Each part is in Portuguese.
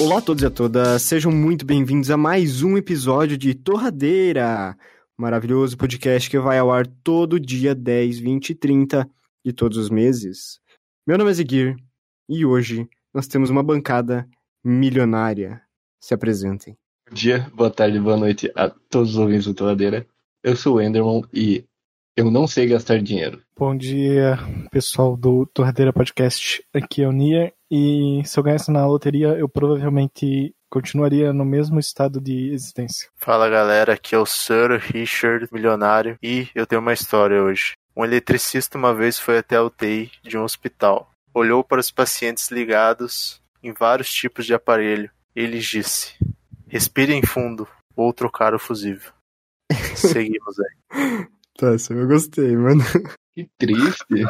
Olá a todos e a todas, sejam muito bem-vindos a mais um episódio de Torradeira, maravilhoso podcast que vai ao ar todo dia 10, 20 e 30 de todos os meses. Meu nome é Ziguir e hoje nós temos uma bancada milionária. Se apresentem. Bom dia, boa tarde, boa noite a todos os ouvintes do Torradeira. Eu sou o Enderman e eu não sei gastar dinheiro. Bom dia, pessoal do Torradeira Podcast. Aqui é o Nia e se eu ganhasse na loteria, eu provavelmente continuaria no mesmo estado de existência. Fala galera, aqui é o Sir Richard, milionário, e eu tenho uma história hoje. Um eletricista uma vez foi até a UTI de um hospital. Olhou para os pacientes ligados em vários tipos de aparelho. E ele disse: Respirem fundo, ou trocar o fusível. Seguimos aí. Tá, essa eu gostei, mano. Que triste.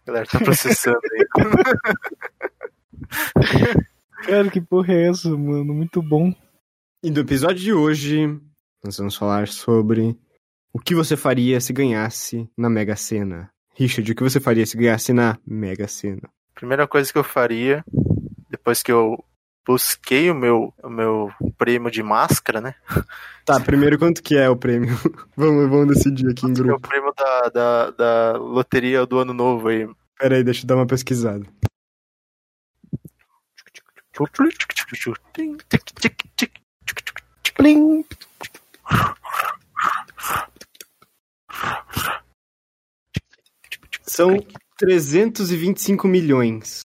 A galera tá processando aí. Cara, que porra é essa, mano? Muito bom. E no episódio de hoje, nós vamos falar sobre o que você faria se ganhasse na Mega Sena. Richard, o que você faria se ganhasse na Mega Sena? Primeira coisa que eu faria, depois que eu busquei o meu, o meu prêmio de máscara, né? Tá, primeiro quanto que é o prêmio? vamos, vamos decidir aqui em É o grupo. prêmio da, da, da loteria do ano novo aí. Pera aí, deixa eu dar uma pesquisada. São 325 milhões.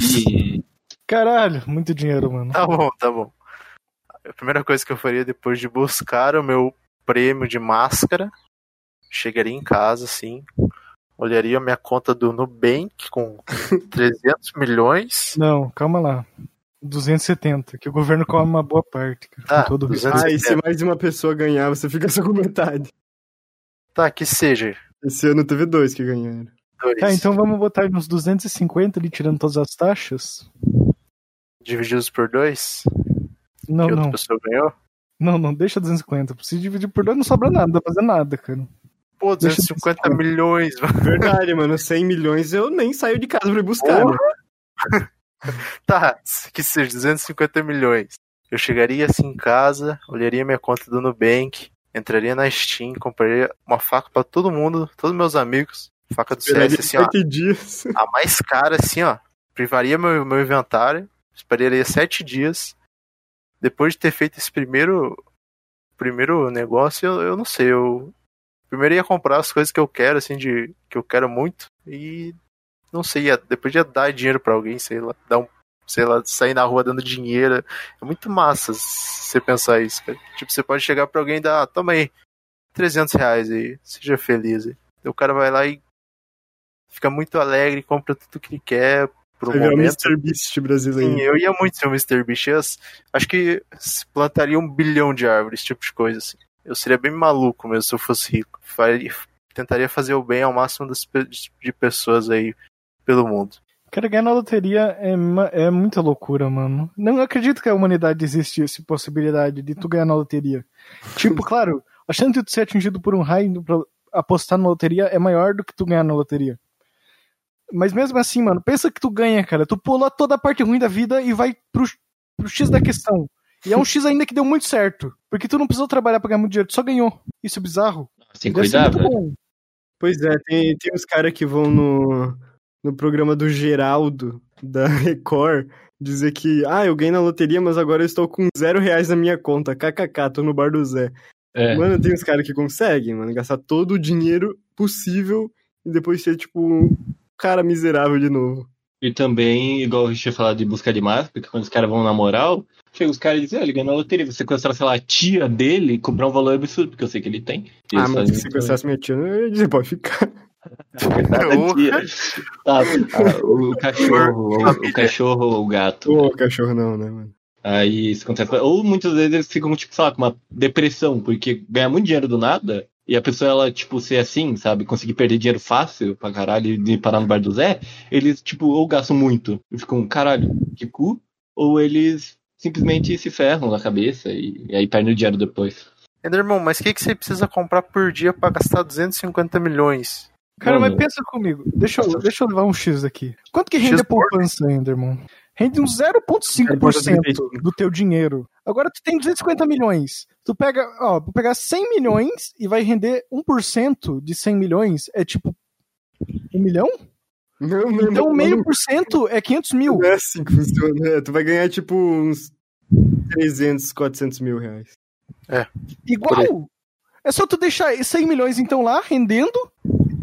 E Caralho, muito dinheiro, mano. Tá bom, tá bom. A primeira coisa que eu faria depois de buscar o meu prêmio de máscara, chegaria em casa, assim, olharia a minha conta do Nubank com 300 milhões. Não, calma lá. 270, que o governo come uma boa parte, cara. Tá, com todo 270. respeito. Ah, e se mais de uma pessoa ganhar, você fica só com metade. Tá, que seja. Esse ano teve dois que ganharam. Dois Tá, então vamos botar nos 250 ali, tirando todas as taxas? Divididos por dois, Não, que outra não. pessoa ganhou. Não, não, deixa 250. Se dividir por dois, não sobra nada, não dá pra fazer nada, cara. Pô, Deixa 250 250. milhões, mano. Verdade, mano. 100 milhões eu nem saio de casa pra ir buscar. Né? Tá, que seja 250 milhões. Eu chegaria assim em casa, olharia minha conta do Nubank, entraria na Steam, compraria uma faca pra todo mundo, todos meus amigos. Faca do CS, assim, ó. 7 dias. A mais cara, assim, ó. Privaria meu, meu inventário, esperaria sete dias. Depois de ter feito esse primeiro primeiro negócio, eu, eu não sei, eu primeiro ia comprar as coisas que eu quero, assim, de que eu quero muito e não sei, ia, depois ia dar dinheiro pra alguém, sei lá, dar um, sei lá, sair na rua dando dinheiro. É muito massa você pensar isso, cara. Tipo, você pode chegar pra alguém e dar, ah, toma aí, 300 reais aí, seja feliz. Aí o cara vai lá e fica muito alegre, compra tudo que ele quer pro Você o momento. Mr. Beast brasileiro. Sim, eu ia muito ser o Mr. Beast. Eu, acho que se plantaria um bilhão de árvores, esse tipo de coisa. Assim. Eu seria bem maluco mesmo se eu fosse rico. Faria- tentaria fazer o bem ao máximo das, de pessoas aí pelo mundo. Cara, ganhar na loteria é, é muita loucura, mano. Não acredito que a humanidade existe essa possibilidade de tu ganhar na loteria. Tipo, claro, a chance de tu ser atingido por um raio pra apostar na loteria é maior do que tu ganhar na loteria. Mas mesmo assim, mano, pensa que tu ganha, cara. Tu pula toda a parte ruim da vida e vai pro, pro X da questão. E é um X ainda que deu muito certo. Porque tu não precisou trabalhar pra ganhar muito dinheiro, tu só ganhou. Isso é bizarro. sem Deve ser cuidar, muito velho. bom. Pois é, tem, tem uns caras que vão no, no programa do Geraldo, da Record, dizer que, ah, eu ganhei na loteria, mas agora eu estou com zero reais na minha conta. KKK, tô no bar do Zé. É. Mano, tem uns caras que conseguem, mano, gastar todo o dinheiro possível e depois ser, tipo, um cara miserável de novo. E também, igual a gente tinha falado de buscar de máscara, porque quando os caras vão na moral, chega os caras e dizem, ah, ele ganhou na loteria. Você sequestrar, sei lá, a tia dele e cobrar um valor absurdo, porque eu sei que ele tem. Ah, mas se sequestrasse minha tia, eu ia dizer, pode ficar. Ah, ah, o cachorro, o, o cachorro ou o gato. Ô, cachorro não, né, mano? Aí isso acontece. Ou muitas vezes eles ficam, tipo, sei lá, com uma depressão, porque ganhar muito dinheiro do nada, e a pessoa, ela, tipo, ser assim, sabe, conseguir perder dinheiro fácil pra caralho e parar no bar do Zé, eles, tipo, ou gastam muito e ficam, caralho, que cu, ou eles simplesmente se ferram na cabeça e, e aí perdem o dinheiro depois. Enderman, mas o que, que você precisa comprar por dia pra gastar 250 milhões? Cara, Mano. mas pensa comigo. Deixa eu, deixa eu levar um X aqui. Quanto que rende X a poupança, Enderman? Rende uns 0,5% do teu dinheiro. Agora tu tem 250 milhões. Tu pega, ó, pegar 100 milhões e vai render 1% de 100 milhões. É tipo um milhão? Não, não, Então meio por cento é 500 mil. É assim que funciona. É, tu vai ganhar tipo uns 300, 400 mil reais. Igual. É só tu deixar 100 milhões então lá, rendendo,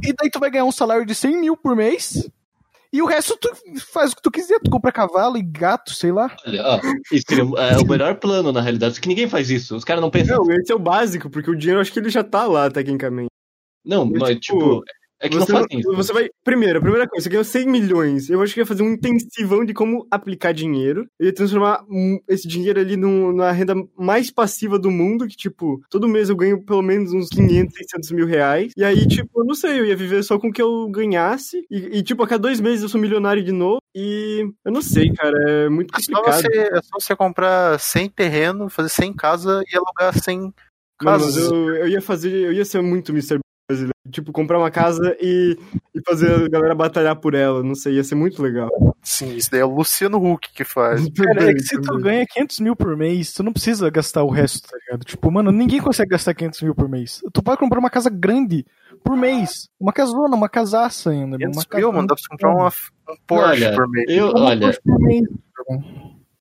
e daí tu vai ganhar um salário de 100 mil por mês, e o resto tu faz o que tu quiser. Tu compra cavalo e gato, sei lá. Olha, ó, isso seria é o melhor plano, na realidade, só que ninguém faz isso. Os caras não pensam. Não, esse é o básico, porque o dinheiro eu acho que ele já tá lá, tecnicamente. Não, mas tipo, tipo, é que você, não fazem isso. você vai. Primeiro, a primeira coisa, você ganhou 100 milhões. Eu acho que ia fazer um intensivão de como aplicar dinheiro. Eu ia transformar esse dinheiro ali num- na renda mais passiva do mundo, que, tipo, todo mês eu ganho pelo menos uns 500, 600 mil reais. E aí, tipo, eu não sei, eu ia viver só com o que eu ganhasse. E, e, tipo, a cada dois meses eu sou milionário de novo. E eu não sei, cara, é muito É só, complicado. você, é só você comprar 100 terreno, fazer 100 casa e alugar 100 Mano, mas casas. eu, eu ia fazer, eu ia ser muito Mr. brasileiro. Tipo, comprar uma casa e, e fazer a galera batalhar por ela. Não sei, ia ser muito legal. Sim, isso daí é o Luciano Huck que faz. Cara, é que se tu ganha 500 mil por mês, tu não precisa gastar o resto, tá ligado? Tipo, mano, ninguém consegue gastar 500 mil por mês. Tu pode comprar uma casa grande por mês. Uma casona, uma casaça ainda. 500 uma mil, mano, dá pra você comprar uma, um Porsche Olha, por mês. Eu, Uma olha, Porsche por mês.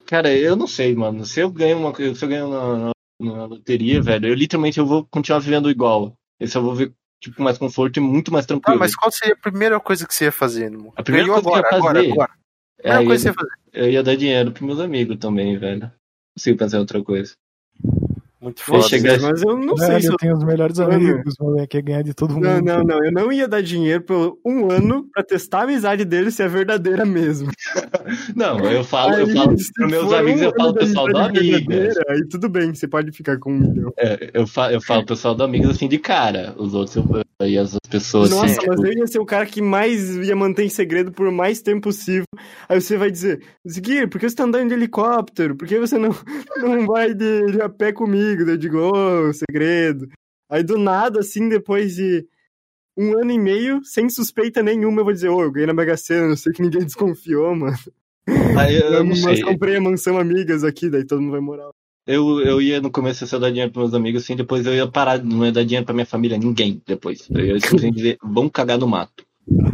cara, eu não sei, mano. Se eu ganho uma se eu ganho na, na- na loteria, velho, eu literalmente eu vou continuar vivendo igual. Esse eu vou ver, tipo, mais conforto e muito mais Ah, tranquilo. mas qual seria a primeira coisa que você ia fazer, irmão? A primeira coisa que eu ia agora, fazer- agora, agora. A É, primeira eu, coisa que você ia, eu ia dar dinheiro pros meus amigos também, velho. Não consigo pensar em outra coisa. Muito foda. chegar- Mas eu não sei se eu eu tenho os melhores amigos, moleque, é ganhar de todo mundo. Não, não, não. Eu não ia dar dinheiro por um ano pra testar a amizade dele se é verdadeira mesmo. Não, eu falo, eu Aí, falo se pros meus amigos, um eu falo pessoal do amigo. Aí tudo bem, você pode ficar com um milhão. É, eu, falo, eu falo pessoal do amigos assim de cara. Os outros, eu, aí as pessoas Nossa, assim. mas tipo, eu ia ser o cara que mais ia manter em segredo por mais tempo possível. Aí você vai dizer, Ziguir, por que você tá andando de helicóptero? Por que você não, não vai de, de a pé comigo? Eu digo, ô, segredo. Aí do nada, assim, depois de um ano e meio, sem suspeita nenhuma, eu vou dizer, ô, eu ganhei na Mega Sena, eu sei que ninguém desconfiou, mano. aí eu, não mas sei. comprei a mansão amigas aqui, daí todo mundo vai morar. Eu, eu ia no começo só dar dinheiro pros meus amigos, assim, depois eu ia parar, não ia dar dinheiro pra minha família, ninguém depois. Eu ia simplesmente dizer, vão cagar no mato.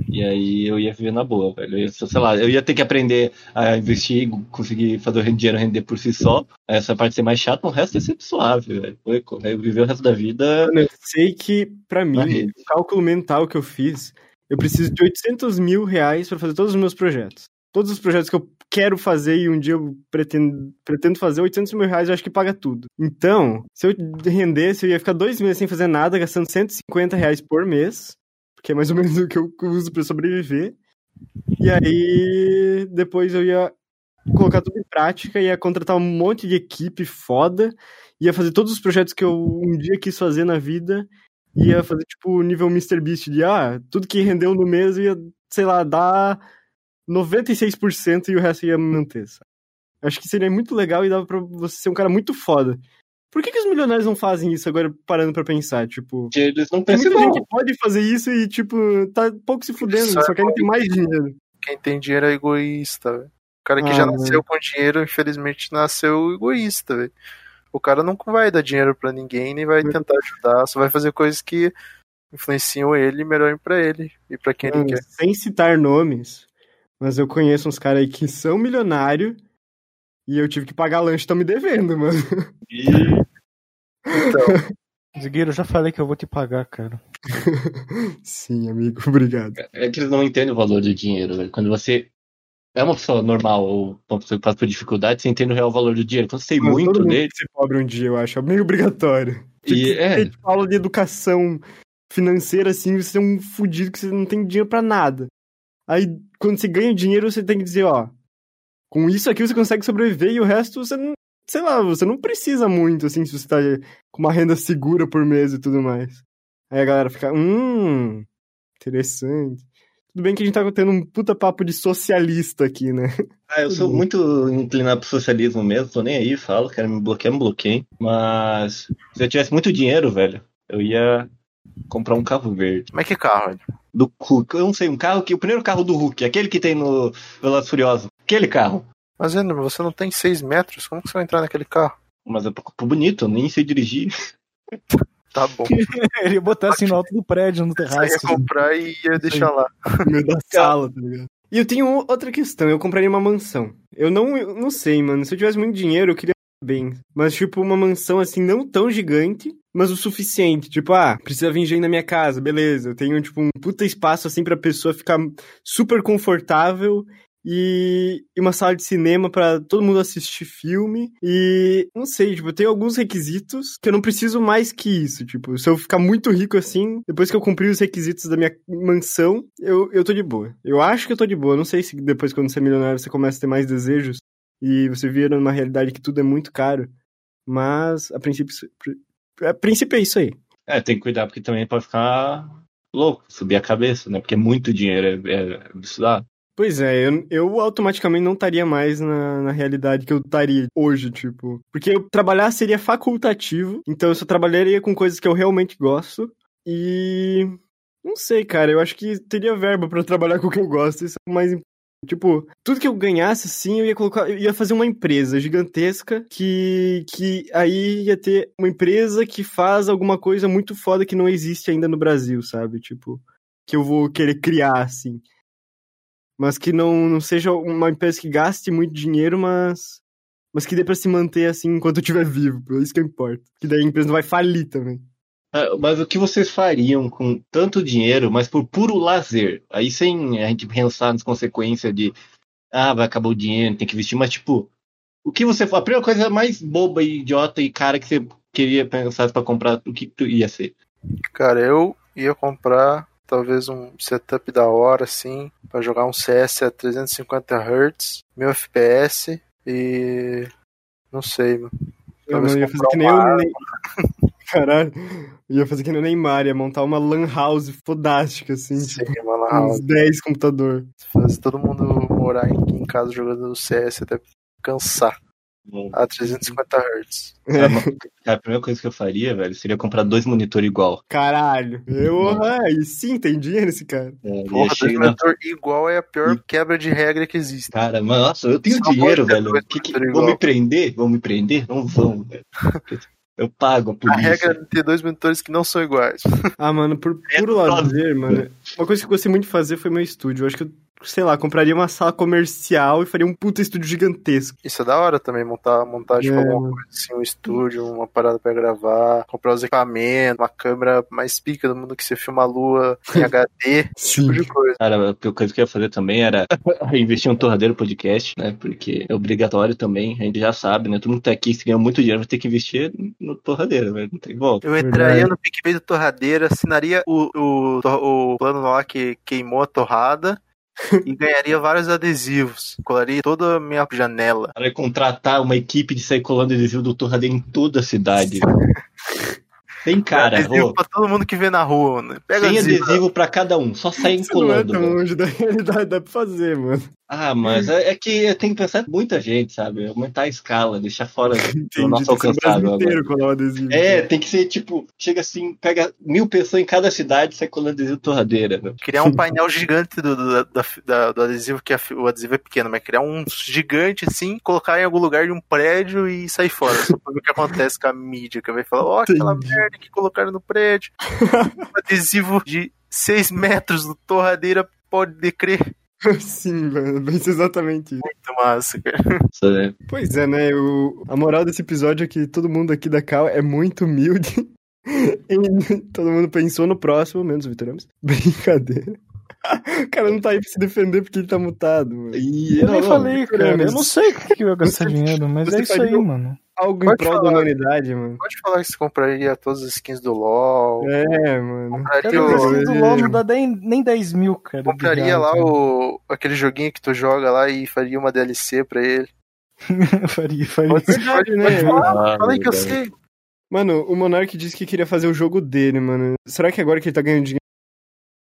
E aí eu ia viver na boa, velho. Eu ia, sei lá, eu ia ter que aprender a investir, conseguir fazer o dinheiro render por si só. Essa parte ser mais chata, o resto ia ser suave, velho. Eu viver o resto da vida. Mano, eu sei que, pra mim, o cálculo mental que eu fiz, eu preciso de 800 mil reais pra fazer todos os meus projetos. Todos os projetos que eu quero fazer e um dia eu pretendo, pretendo fazer, 800 mil reais eu acho que paga tudo. Então, se eu rendesse, eu ia ficar dois meses sem fazer nada, gastando 150 reais por mês, porque é mais ou menos o que eu uso pra sobreviver. E aí, depois eu ia colocar tudo em prática, ia contratar um monte de equipe foda, ia fazer todos os projetos que eu um dia quis fazer na vida, ia fazer tipo nível Mr. Beast de ah, tudo que rendeu no mês ia, sei lá, dar 96% e o resto ia manter. Sabe? Acho que seria muito legal e dava pra você ser um cara muito foda. Por que, que os milionários não fazem isso agora parando pra pensar? Tipo, que Eles não tem pensam muita gente que pode fazer isso e, tipo, tá pouco se fudendo, Isso é só querem ter mais dinheiro. Quem tem dinheiro é egoísta, velho. O cara que Ah, já velho. nasceu com dinheiro, infelizmente, nasceu egoísta, velho. O cara não vai dar dinheiro pra ninguém, nem vai tentar ajudar, só vai fazer coisas que influenciam ele e melhorem pra ele e pra quem ele Mano, quer. sem citar nomes, mas eu conheço uns caras aí que são milionários e eu tive que pagar lanche, estão me devendo, mano. E Então, Zigueiro, eu já falei que eu vou te pagar, cara. Sim, amigo, obrigado. é que eles não entendem o valor do dinheiro, velho. Quando você é uma pessoa normal ou uma pessoa que passa por dificuldade, você entende o real valor do dinheiro. Quando você tem Mas muito todo mundo dele. tem que ser pobre um dia, eu acho, é meio obrigatório. E, que é. aula de educação financeira, assim, você é um fudido que você não tem dinheiro pra nada. Aí, quando você ganha dinheiro, você tem que dizer, ó, com isso aqui você consegue sobreviver e o resto você não, sei lá, você não precisa muito, assim, se você tá com uma renda segura por mês e tudo mais. Aí a galera fica, hum, interessante. Tudo bem que a gente tá tendo um puta papo de socialista aqui, né? Ah, eu sou muito inclinado pro socialismo mesmo, tô nem aí, falo, quero me bloquear, me bloqueio. Mas se eu tivesse muito dinheiro, velho, eu ia comprar um carro verde. Mas que carro? Do Hulk. Eu não sei, um carro que. O primeiro carro do Hulk, aquele que tem no Velozes e Furiosos. Aquele carro. Mas, Ender, você não tem 6 metros, como que você vai entrar naquele carro? Mas é pouco bonito, eu nem sei dirigir. Tá bom. Ele ia botar assim no alto do prédio, no Você ia terraço. assim. comprar e ia deixar lá. no meio da sala, tá ligado? E eu tenho outra questão, eu compraria uma mansão. Eu não, eu não sei, mano. Se eu tivesse muito dinheiro, eu queria bem. Mas, tipo, uma mansão assim, não tão gigante, mas o suficiente. Tipo, ah, precisa vir gente na minha casa, beleza. Eu tenho, tipo, um puta espaço assim pra pessoa ficar super confortável. E, uma sala de cinema pra todo mundo assistir filme. E não sei, tipo, tenho alguns requisitos que eu não preciso mais que isso. Tipo, se eu ficar muito rico assim, depois que eu cumprir os requisitos da minha mansão, eu, eu tô de boa. Eu acho que eu tô de boa. Não sei se depois, quando você é milionário, você começa a ter mais desejos e você vira numa realidade que tudo é muito caro. Mas, a princípio, a princípio é isso aí. É, tem que cuidar porque também pode ficar louco, subir a cabeça, né? Porque é muito dinheiro, é, é absurdo. Pois é, eu, eu automaticamente não estaria mais na, na realidade que eu estaria hoje, tipo. Porque eu trabalhar seria facultativo, então eu só trabalharia com coisas que eu realmente gosto. E. Não sei, cara, eu acho que teria verba pra trabalhar com o que eu gosto, isso é o mais importante. Tipo, tudo que eu ganhasse, assim, eu ia colocar. Eu ia fazer uma empresa gigantesca que. que aí ia ter uma empresa que faz alguma coisa muito foda que não existe ainda no Brasil, sabe? Tipo, que eu vou querer criar, assim mas que não, não seja uma empresa que gaste muito dinheiro, mas mas que dê pra se manter assim enquanto eu estiver vivo, é isso que importa. Que daí a empresa não vai falir também. Ah, Mas o que vocês fariam com tanto dinheiro, mas por puro lazer? Aí sem a gente pensar nas consequências de ah, vai acabar o dinheiro, tem que investir, mas tipo, o que você a primeira coisa mais boba e idiota e cara que você queria pensar pra comprar, o que tu ia ser? Cara, eu ia comprar talvez um setup da hora, assim, pra jogar um CS a 350 Hz, 1000 FPS e. Não sei, mano. Eu ia fazer que nem Ney... Caralho, eu ia fazer que nem o Neymar, ia montar uma lan house fodástica, assim, Sim, tipo, mano, com uns 10 computador. fazer todo mundo morar em, em casa jogando CS até cansar a 350 Hz. É. Cara, a primeira coisa que eu faria, velho, seria comprar dois monitores igual. Caralho, eu, aí sim, tem dinheiro esse cara. É, Porra, dois monitor igual é a pior quebra de regra que existe. Cara, mano, nossa, eu tenho Só dinheiro, velho. Que que- vão me prender? Vão me prender? Não vão, velho. Eu pago a A polícia. regra é ter dois monitores que não são iguais. Ah, mano, por É puro só- lazer, mano. Uma coisa que eu gostei muito de fazer foi meu estúdio. Eu acho que eu, sei lá, compraria uma sala comercial e faria um puta estúdio gigantesco. Isso é da hora também, montar, montar tipo, É, alguma coisa assim, um estúdio, uma parada pra gravar, comprar os equipamentos, uma câmera mais pica do mundo que você filma a lua em HD, Sim. tipo de coisa. Cara, a coisa que eu ia fazer também era investir em um torradeiro podcast, né? Porque é obrigatório também, a gente já sabe, né? Todo mundo tá aqui, se ganha muito dinheiro, vai ter que investir no torradeiro, velho. Não tem volta. Eu entraria no PicPay do Torradeira, assinaria o, o, o plano lá que queimou a torrada e ganharia vários adesivos. Colaria toda a minha janela. Cara, ia contratar uma equipe de sair colando adesivo do torradeiro em toda a cidade. Tem cara, adesivo ô. pra todo mundo que vê na rua, né? Pega Tem adesivo. adesivo pra cada um, só sair Isso não é colando. tão longe da realidade, dá pra fazer, mano. Ah, mas é, é que tem que pensar muita gente, sabe? Aumentar a escala, deixar fora do Entendi, nosso tem que ser o alcançável inteiro colar o adesivo. É, tem que ser tipo, chega assim, pega mil pessoas em cada cidade e sai colando adesivo torradeira. velho. Criar um painel gigante do, do, da- da- do adesivo, que a o adesivo é pequeno, mas criar um gigante assim, colocar em algum lugar de um prédio e sair fora. Só pra ver o que acontece com a mídia, que vai falar, ó, aquela Entendi. merda que colocaram no prédio. um adesivo de 6 metros do torradeira, pode decrer. Sim, mano, pensa exatamente isso. Muito massa, cara. Isso, né? Pois é, né? O... A moral desse episódio é que todo mundo aqui da Cal é muito humilde. E todo mundo pensou no próximo, menos o Vitor. Brincadeira. O cara não tá aí pra se defender porque ele tá mutado, mano. E Eu nem Não, falei, cara. Ramos, Eu não sei o que que eu ia gastar dinheiro, mas você é isso aí, um- mano. Algo em Pode prol da falar. humanidade, mano. Pode falar que você compraria todas as skins do LoL. É, mano. Compraria, Cara, o- do LOL não dá nem, nem 10 mil, cara. compraria lá cara. o, aquele joguinho que tu joga lá e faria uma DLC pra ele. faria, faria. Pode Verdade, pode, né? pode falar. Ah, Fala aí que eu sei. Mano, o Monark disse que queria fazer o jogo dele, mano. Será que agora que ele tá ganhando dinheiro?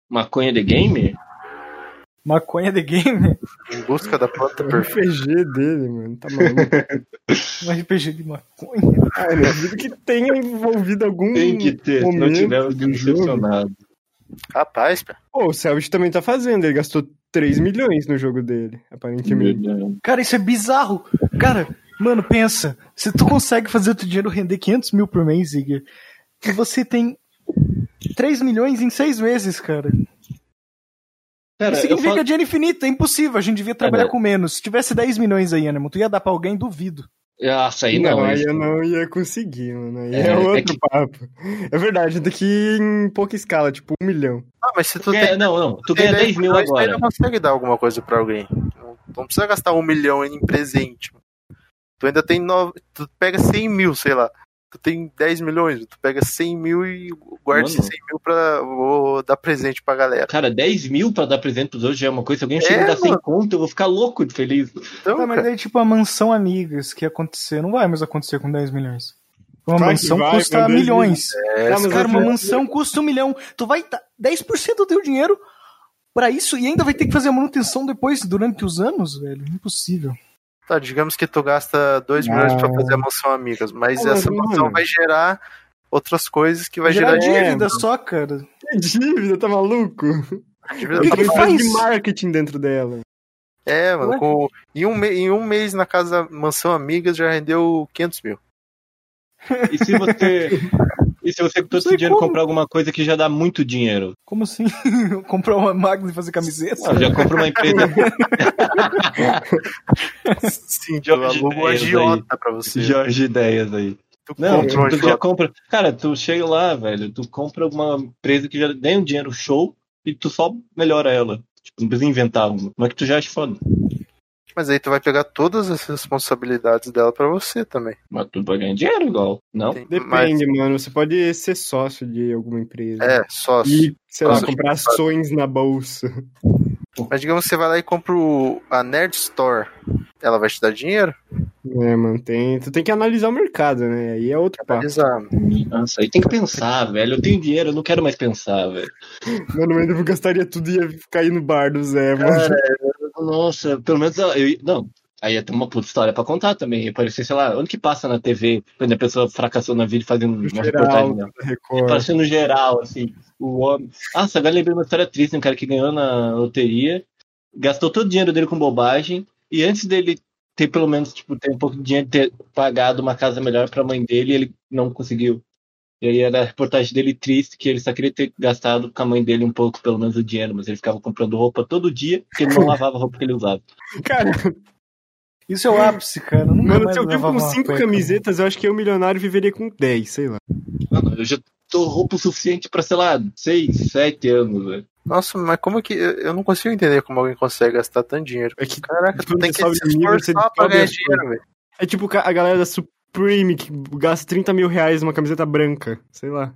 Maconha de game? Maconha de game? Em busca da planta O perfeita. RPG dele, mano, tá maluco. Um RPG de maconha. Ah, eu duvido que tenha envolvido algum Tem que ter, se não tiver, decepcionado. Rapaz, pô. Pô, o Selbit também tá fazendo, ele gastou 3 milhões no jogo dele, aparentemente. Cara, isso é bizarro. Cara, mano, pensa. Se tu consegue fazer o teu dinheiro render 500 mil por mês, Igor, e você tem 3 milhões em 6 meses, cara. Cara, Isso significa falo... dinheiro infinito, é impossível. A gente devia trabalhar Cara, com menos. Se tivesse 10 milhões aí, Anemo, tu ia dar pra alguém? Duvido. Nossa, aí não. aí isso- eu não ia conseguir, mano. Aí É, é, é outro que- papo. É verdade, daqui em pouca escala, tipo um milhão. Ah, mas se tu É, tem. não, não. Tu tem ganha 10 mil milhões, tu agora. ainda consegue dar alguma coisa pra alguém. Não, não precisa gastar um milhão em presente. Tu ainda tem nove. Tu pega 100 mil, sei lá. Tu tem 10 milhões, tu pega 100 mil e guarda esses Mano. 100 mil pra vou dar presente pra galera. Cara, 10 mil pra dar presente pros outros já é uma coisa. Se alguém chega É, e dá 100 mano. conto, eu vou ficar louco de feliz. Então, Tá, mas cara, daí, tipo, a mansão amigas que ia acontecer, não vai mais acontecer com 10 milhões. Uma que mansão vai, custa milhões. é, Ah, mas Cara, uma eu- mansão custa um milhão. Tu vai dar 10% do teu dinheiro pra isso e ainda vai ter que fazer a manutenção depois, durante os anos, velho. Impossível. Tá, digamos que tu gasta 2 milhões pra fazer a mansão amigas, mas Ah, essa mano. mansão vai gerar outras coisas que vai Gerar gerar dinheiro. dívida só, cara. Que dívida, tá maluco? Dívida que pra que faz? de marketing dentro dela. É, mano, Ué? com- em, um me- em um mês na casa Mansão Amigas já rendeu 500 mil. E se você. e se você com todo esse dinheiro como. comprar alguma coisa que já dá muito dinheiro? Como assim? Comprar uma máquina e fazer camiseta? Ah, já compra uma empresa. Sim, tu Jorge um Ideias agiota pra você. Jorge Ideias aí. Tu Não, compra um tu já compra. Cara, tu chega lá, velho, tu compra uma empresa que já ganha um dinheiro show e tu só melhora ela. Tipo, não precisa inventar uma. Mas que tu já acha foda. Mas aí tu vai pegar todas as responsabilidades dela pra você também. Mas tu vai ganhar dinheiro igual. Não? Depende, mano. Você pode ser sócio de alguma empresa. Mas, é, sócio. E, sei lá, Sócio. comprar ações na bolsa. Mas digamos que você vai lá e compra o, a Nerd Store. Ela vai te dar dinheiro? É, mano, tem, tu tem que analisar o mercado, né? Aí é outro papo. Analisar. Nossa, aí tem que pensar, velho. Eu tenho dinheiro, eu não quero mais pensar, velho. Mano, mas eu gastaria tudo e ia cair no bar do Zé, mano. Nossa, pelo menos eu. não. Aí ia ter uma puta história pra contar também. Ia parecer, sei lá, onde que passa na TV, quando a pessoa fracassou na vida fazendo uma Geral, reportagem Record. Passando geral, assim. O homem. Nossa, agora lembrei uma história triste um cara que ganhou na loteria, gastou todo o dinheiro dele com bobagem, e antes dele ter pelo menos, tipo, ter um pouco de dinheiro, ter pagado uma casa melhor pra mãe dele, ele não conseguiu. E aí era a reportagem dele triste, que ele só queria ter gastado com a mãe dele um pouco, pelo menos, o dinheiro, mas ele ficava comprando roupa todo dia, porque ele não lavava a roupa que ele usava. Cara, Isso é o ápice, cara. Nunca mano, se eu vivo com cinco cueca. camisetas, eu acho que eu, milionário, viveria com 10, sei lá. Mano, eu já tô roupa o suficiente pra, sei lá, seis, sete anos, velho. Nossa, mas como que. Eu não consigo entender como alguém consegue gastar tanto dinheiro. É que Caraca, tu tem que se esforçar pra ganhar dinheiro, velho. é tipo a galera da Supreme que gasta 30 mil reais numa camiseta branca, sei lá.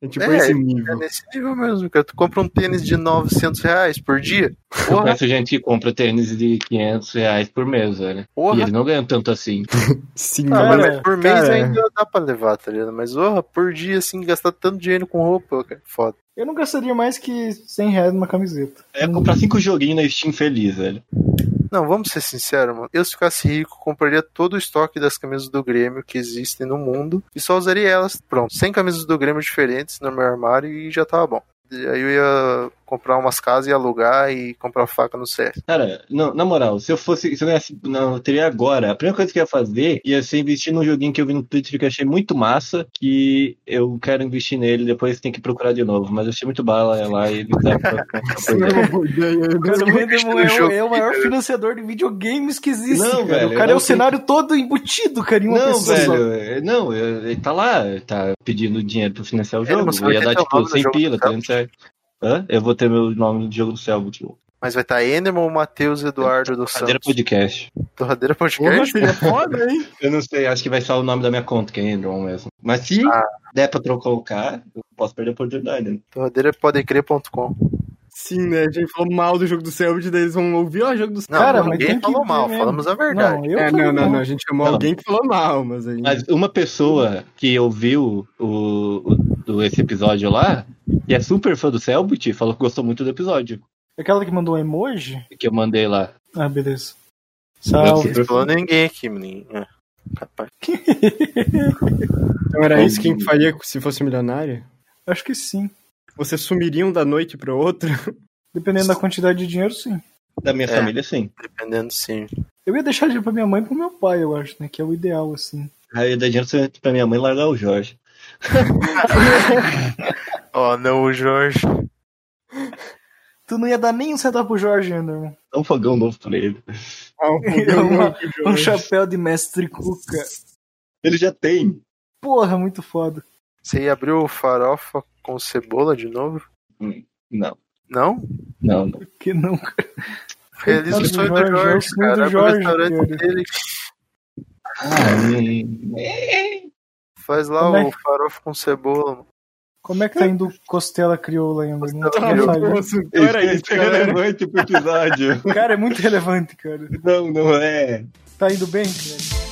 É tipo É, esse É nível. nesse nível mesmo, cara. Tu compra um tênis de 900 reais por dia. Eu Porra, conheço gente que compra tênis de 500 reais por mês, velho. E porra. eles não ganham tanto assim. Sim, Ah, mas por mês cara. ainda dá pra levar, tá ligado? Mas, porra, por dia, assim, gastar tanto dinheiro com roupa, cara, foda. Eu não gastaria mais que 100 reais numa camiseta. É comprar cinco joguinhos na Steam feliz, velho. Não, vamos ser sinceros, mano. Eu, se ficasse rico, compraria todo o estoque das camisas do Grêmio que existem no mundo e só usaria elas. Pronto, 100 camisas do Grêmio diferentes no meu armário e já tava bom. E aí eu ia comprar umas casas e alugar e comprar faca no CS. Cara, não, na moral, se eu fosse, se eu ganhasse na loteria agora, a primeira coisa que eu ia fazer ia ser investir num joguinho que eu vi no Twitter que eu achei muito massa, que eu quero investir nele, depois tem que procurar de novo, mas eu achei muito bala lá e ele dá pra não é é, o- é maior financiador de videogames que existe, Não, cara. velho, o cara não é o cenário todo embutido, cara, em uma Não, pessoa só. velho, é- não, eu- ele tá lá, tá pedindo dinheiro pra financiar o jogo. vai ia dar, tipo, nome no 100 jogo pila, tá dando certo. Hã? Eu vou ter meu nome no jogo do céu, tipo, Mas vai estar Enderman, Matheus Eduardo Cadeira Santos. Podcast. Torradeira Porra, Podcast? seria foda, hein? Eu não sei, acho que vai ser o nome da minha conta, que é Andron mesmo. Mas se Ah. der pra trocar o cara, eu posso perder a oportunidade. né? Torradeirapodecrer.com. Sim, né? A gente falou mal do jogo do Selbit, daí eles vão ouvir, ó, jogo do Não, Cara, ninguém que falou mal, mesmo. falamos a verdade. Não, eu É, não, não, mal. não. A gente chamou Não. alguém que falou mal, mas aí. Mas uma pessoa que ouviu o, o- do- esse episódio lá, e é super fã do Selbit, falou que gostou muito do episódio. Aquela que mandou um emoji? Que eu mandei lá. Ah, beleza. Não, Salve. que- Não falou ninguém aqui, menino. É, capaz. Então era isso quem faria se fosse milionário? Acho que sim. Vocês sumiriam da noite pra outra? Dependendo da quantidade de dinheiro, sim. Da minha É. família, sim. Dependendo, sim. Eu ia deixar dinheiro pra minha mãe e pro meu pai, eu acho, né? Que é o ideal, assim. Aí eu dei dinheiro pra minha mãe largar o Jorge. Ó, não, o Jorge. Tu não ia dar nem um centavo pro Jorge, Anderson. Dá um fogão novo pra ele. Ah, um Uma- fogão Um chapéu de mestre Cuca. Ele já tem. Porra, muito foda. Você ia abrir o farofa com cebola de novo? Não, Não? não, não. Por que não, cara? Realiza o sonho do Jorge, Jorge, é cara. do Abre o restaurante cara. dele. Ah, hum, Faz lá Como é o farofa com cebola. mano. Como é que tá indo Costela Crioula ainda? Não Costela não Crioula. era isso, é galera. relevante pro episódio. Cara, é muito relevante, cara. Não, não é. Tá indo bem, cara?